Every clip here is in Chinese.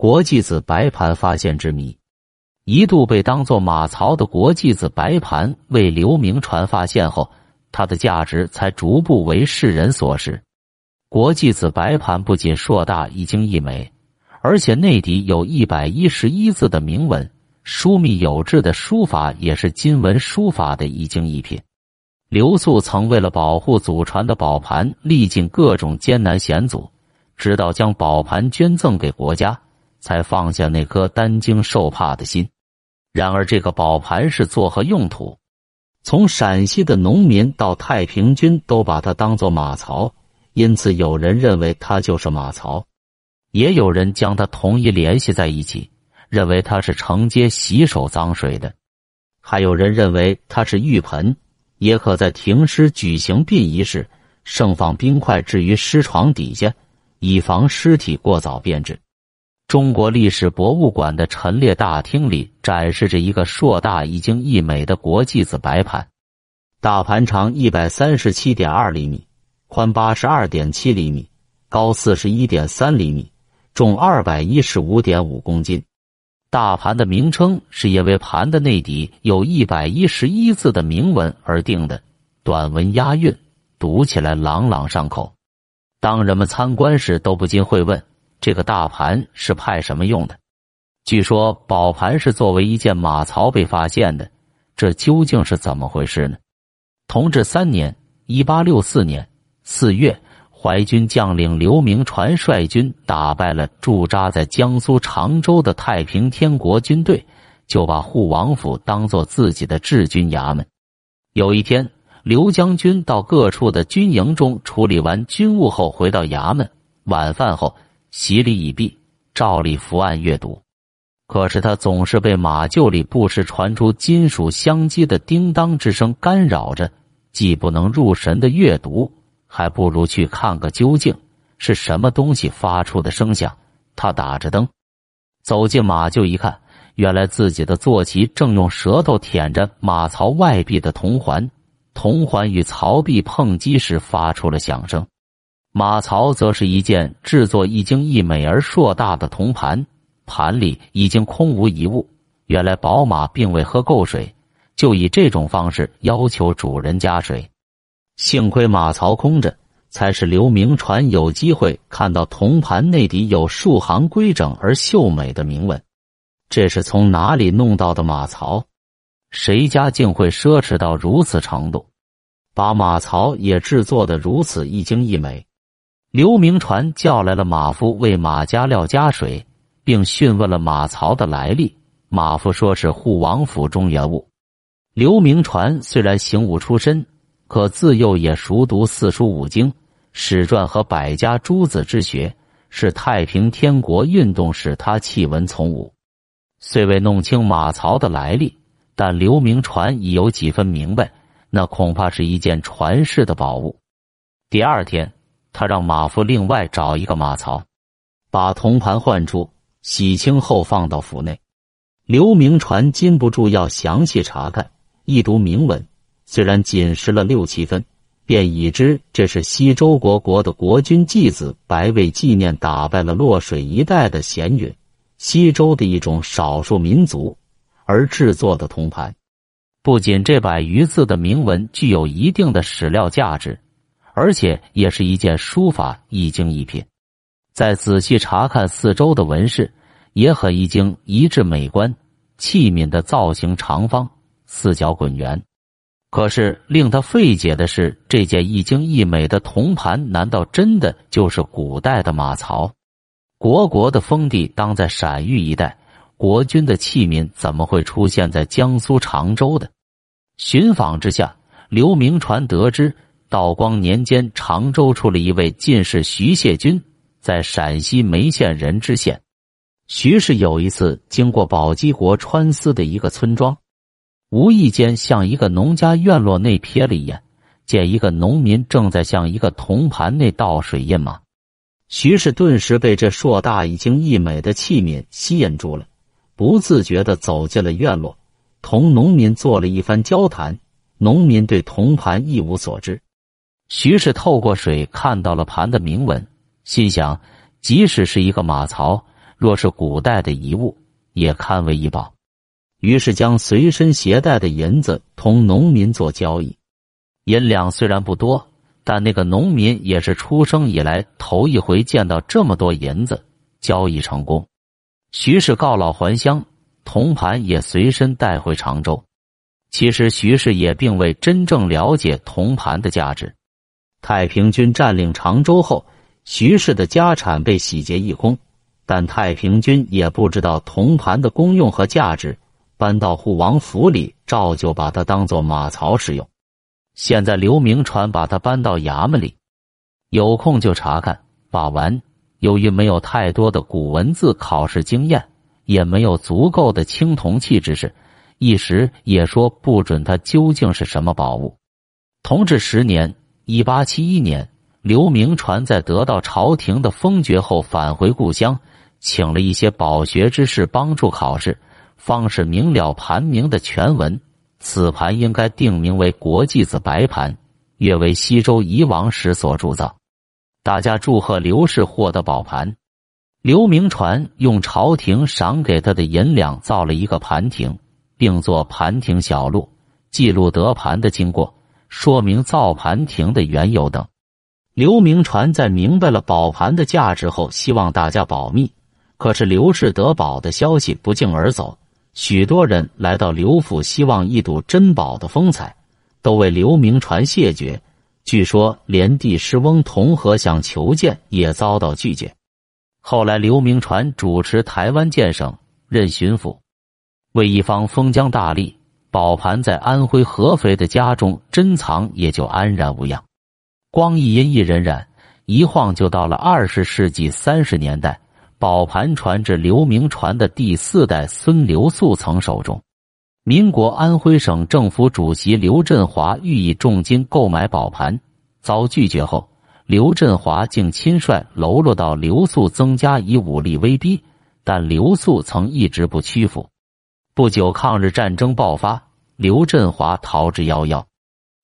国际子白盘发现之谜，一度被当作马槽的国际子白盘，为刘铭传发现后，它的价值才逐步为世人所识。国际子白盘不仅硕大一精一美，而且内底有一百一十一字的铭文，疏密有致的书法也是金文书法的一精一品。刘肃曾为了保护祖传的宝盘，历尽各种艰难险阻，直到将宝盘捐赠给国家。才放下那颗担惊受怕的心。然而，这个宝盘是作何用途？从陕西的农民到太平军都把它当做马槽，因此有人认为它就是马槽，也有人将它统一联系在一起，认为它是承接洗手脏水的。还有人认为它是浴盆，也可在停尸举行殡仪时盛放冰块置于尸床底下，以防尸体过早变质。中国历史博物馆的陈列大厅里展示着一个硕大一精一美的国际子白盘，大盘长一百三十七点二厘米，宽八十二点七厘米，高四十一点三厘米，重二百一十五点五公斤。大盘的名称是因为盘的内底有一百一十一字的铭文而定的，短文押韵，读起来朗朗上口。当人们参观时，都不禁会问。这个大盘是派什么用的？据说宝盘是作为一件马槽被发现的，这究竟是怎么回事呢？同治三年（一八六四年）四月，淮军将领刘铭传率军打败了驻扎在江苏常州的太平天国军队，就把护王府当做自己的治军衙门。有一天，刘将军到各处的军营中处理完军务后，回到衙门，晚饭后。洗礼已毕，照例伏案阅读，可是他总是被马厩里不时传出金属相击的叮当之声干扰着，既不能入神的阅读，还不如去看个究竟，是什么东西发出的声响。他打着灯，走进马厩一看，原来自己的坐骑正用舌头舔着马槽外壁的铜环，铜环与槽壁碰击时发出了响声。马槽则是一件制作一精一美而硕大的铜盘，盘里已经空无一物。原来宝马并未喝够水，就以这种方式要求主人加水。幸亏马槽空着，才使刘铭传有机会看到铜盘内底有数行规整而秀美的铭文。这是从哪里弄到的马槽？谁家竟会奢侈到如此程度，把马槽也制作的如此一精一美？刘铭传叫来了马夫为马加料加水，并询问了马槽的来历。马夫说是护王府中原物。刘铭传虽然行武出身，可自幼也熟读四书五经、史传和百家诸子之学，是太平天国运动使他弃文从武。虽未弄清马槽的来历，但刘铭传已有几分明白，那恐怕是一件传世的宝物。第二天。他让马夫另外找一个马槽，把铜盘换出，洗清后放到府内。刘铭传禁不住要详细查看，一读铭文，虽然仅识了六七分，便已知这是西周国国的国君继子白为纪念打败了洛水一带的咸允，西周的一种少数民族而制作的铜盘。不仅这百余字的铭文具有一定的史料价值。而且也是一件书法一精一品，再仔细查看四周的纹饰，也很一精一致美观。器皿的造型长方，四角滚圆。可是令他费解的是，这件一精一美的铜盘，难道真的就是古代的马槽？国国的封地当在陕豫一带，国君的器皿怎么会出现在江苏常州的？寻访之下，刘铭传得知。道光年间，常州出了一位进士徐谢军，在陕西眉县人知县。徐氏有一次经过宝鸡国川司的一个村庄，无意间向一个农家院落内瞥了一眼，见一个农民正在向一个铜盘内倒水印马。徐氏顿时被这硕大已经溢美的器皿吸引住了，不自觉的走进了院落，同农民做了一番交谈。农民对铜盘一无所知。徐氏透过水看到了盘的铭文，心想：即使是一个马槽，若是古代的遗物，也堪为一宝。于是将随身携带的银子同农民做交易，银两虽然不多，但那个农民也是出生以来头一回见到这么多银子。交易成功，徐氏告老还乡，铜盘也随身带回常州。其实徐氏也并未真正了解铜盘的价值。太平军占领常州后，徐氏的家产被洗劫一空，但太平军也不知道铜盘的功用和价值。搬到护王府里，照旧把它当做马槽使用。现在刘明传把它搬到衙门里，有空就查看把玩。由于没有太多的古文字考试经验，也没有足够的青铜器知识，一时也说不准它究竟是什么宝物。同治十年（一八七一年），刘铭传在得到朝廷的封爵后，返回故乡，请了一些饱学之士帮助考试。方是明了盘名的全文，此盘应该定名为国际子白盘，约为西周夷王时所铸造。大家祝贺刘氏获得宝盘。刘铭传用朝廷赏给他的银两造了一个盘亭，并作盘亭小录，记录得盘的经过，说明造盘亭的缘由等。刘铭传在明白了宝盘的价值后，希望大家保密。可是刘氏得宝的消息不胫而走。许多人来到刘府，希望一睹珍宝的风采，都为刘铭传谢绝。据说连帝师翁同和想求见，也遭到拒绝。后来刘铭传主持台湾建省，任巡抚，为一方封疆大吏。宝盘在安徽合肥的家中珍藏，也就安然无恙。光一阴一荏苒，一晃就到了二十世纪三十年代。宝盘传至刘铭传的第四代孙刘素曾手中。民国安徽省政府主席刘振华欲以重金购买宝盘，遭拒绝后，刘振华竟亲率喽啰到刘素增加以武力威逼，但刘素曾一直不屈服。不久，抗日战争爆发，刘振华逃之夭夭。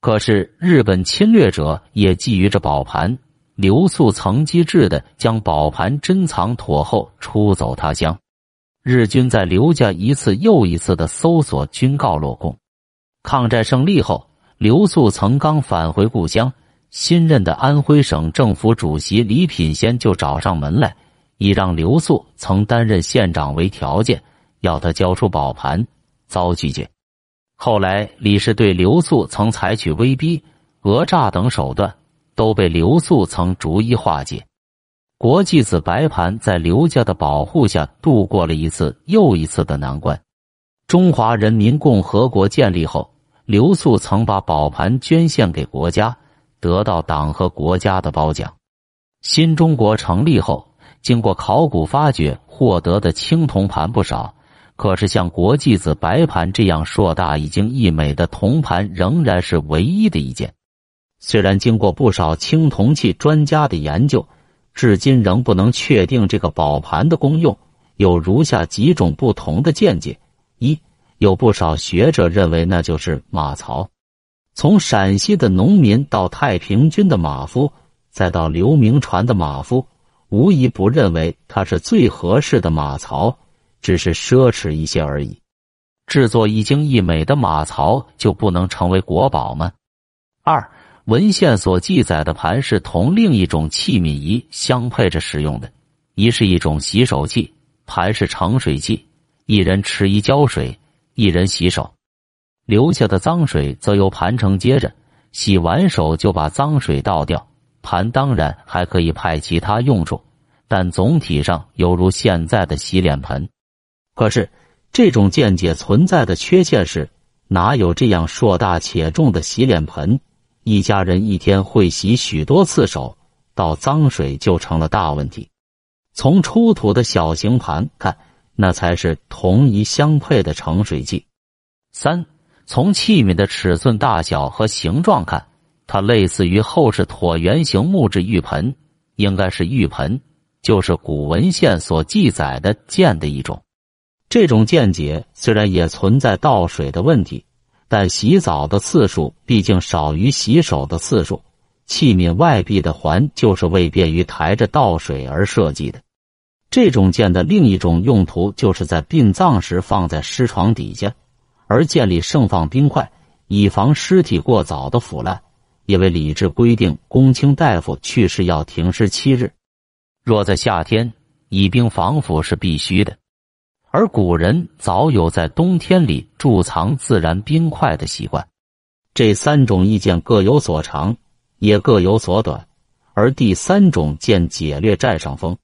可是日本侵略者也觊觎着宝盘。刘素曾机智的将宝盘珍藏妥后，出走他乡。日军在刘家一次又一次的搜索，均告落空。抗战胜利后，刘素曾刚返回故乡，新任的安徽省政府主席李品仙就找上门来，以让刘素曾担任县长为条件，要他交出宝盘，遭拒绝。后来李氏对刘素曾采取威逼、讹诈等手段。都被刘素曾逐一化解。国际子白盘在刘家的保护下度过了一次又一次的难关。中华人民共和国建立后，刘素曾把宝盘捐献给国家，得到党和国家的褒奖。新中国成立后，经过考古发掘，获得的青铜盘不少，可是像国际子白盘这样硕大、已经溢美的铜盘，仍然是唯一的一件。虽然经过不少青铜器专家的研究，至今仍不能确定这个宝盘的功用。有如下几种不同的见解：一，有不少学者认为那就是马槽。从陕西的农民到太平军的马夫，再到刘铭传的马夫，无一不认为它是最合适的马槽，只是奢侈一些而已。制作一精一美的马槽就不能成为国宝吗？二。文献所记载的盘是同另一种器皿仪相配着使用的，仪是一种洗手器，盘是盛水器，一人持一浇水，一人洗手，留下的脏水则由盘承接着，洗完手就把脏水倒掉。盘当然还可以派其他用处，但总体上犹如现在的洗脸盆。可是这种见解存在的缺陷是，哪有这样硕大且重的洗脸盆？一家人一天会洗许多次手，倒脏水就成了大问题。从出土的小型盘看，那才是同一相配的盛水器。三，从器皿的尺寸大小和形状看，它类似于后世椭圆形木质浴盆，应该是浴盆，就是古文献所记载的剑的一种。这种见解虽然也存在倒水的问题。但洗澡的次数毕竟少于洗手的次数，器皿外壁的环就是为便于抬着倒水而设计的。这种剑的另一种用途，就是在殡葬时放在尸床底下，而剑里盛放冰块，以防尸体过早的腐烂。因为礼制规定，公卿大夫去世要停尸七日，若在夏天，以冰防腐是必须的。而古人早有在冬天里贮藏自然冰块的习惯。这三种意见各有所长，也各有所短，而第三种见解略占上风。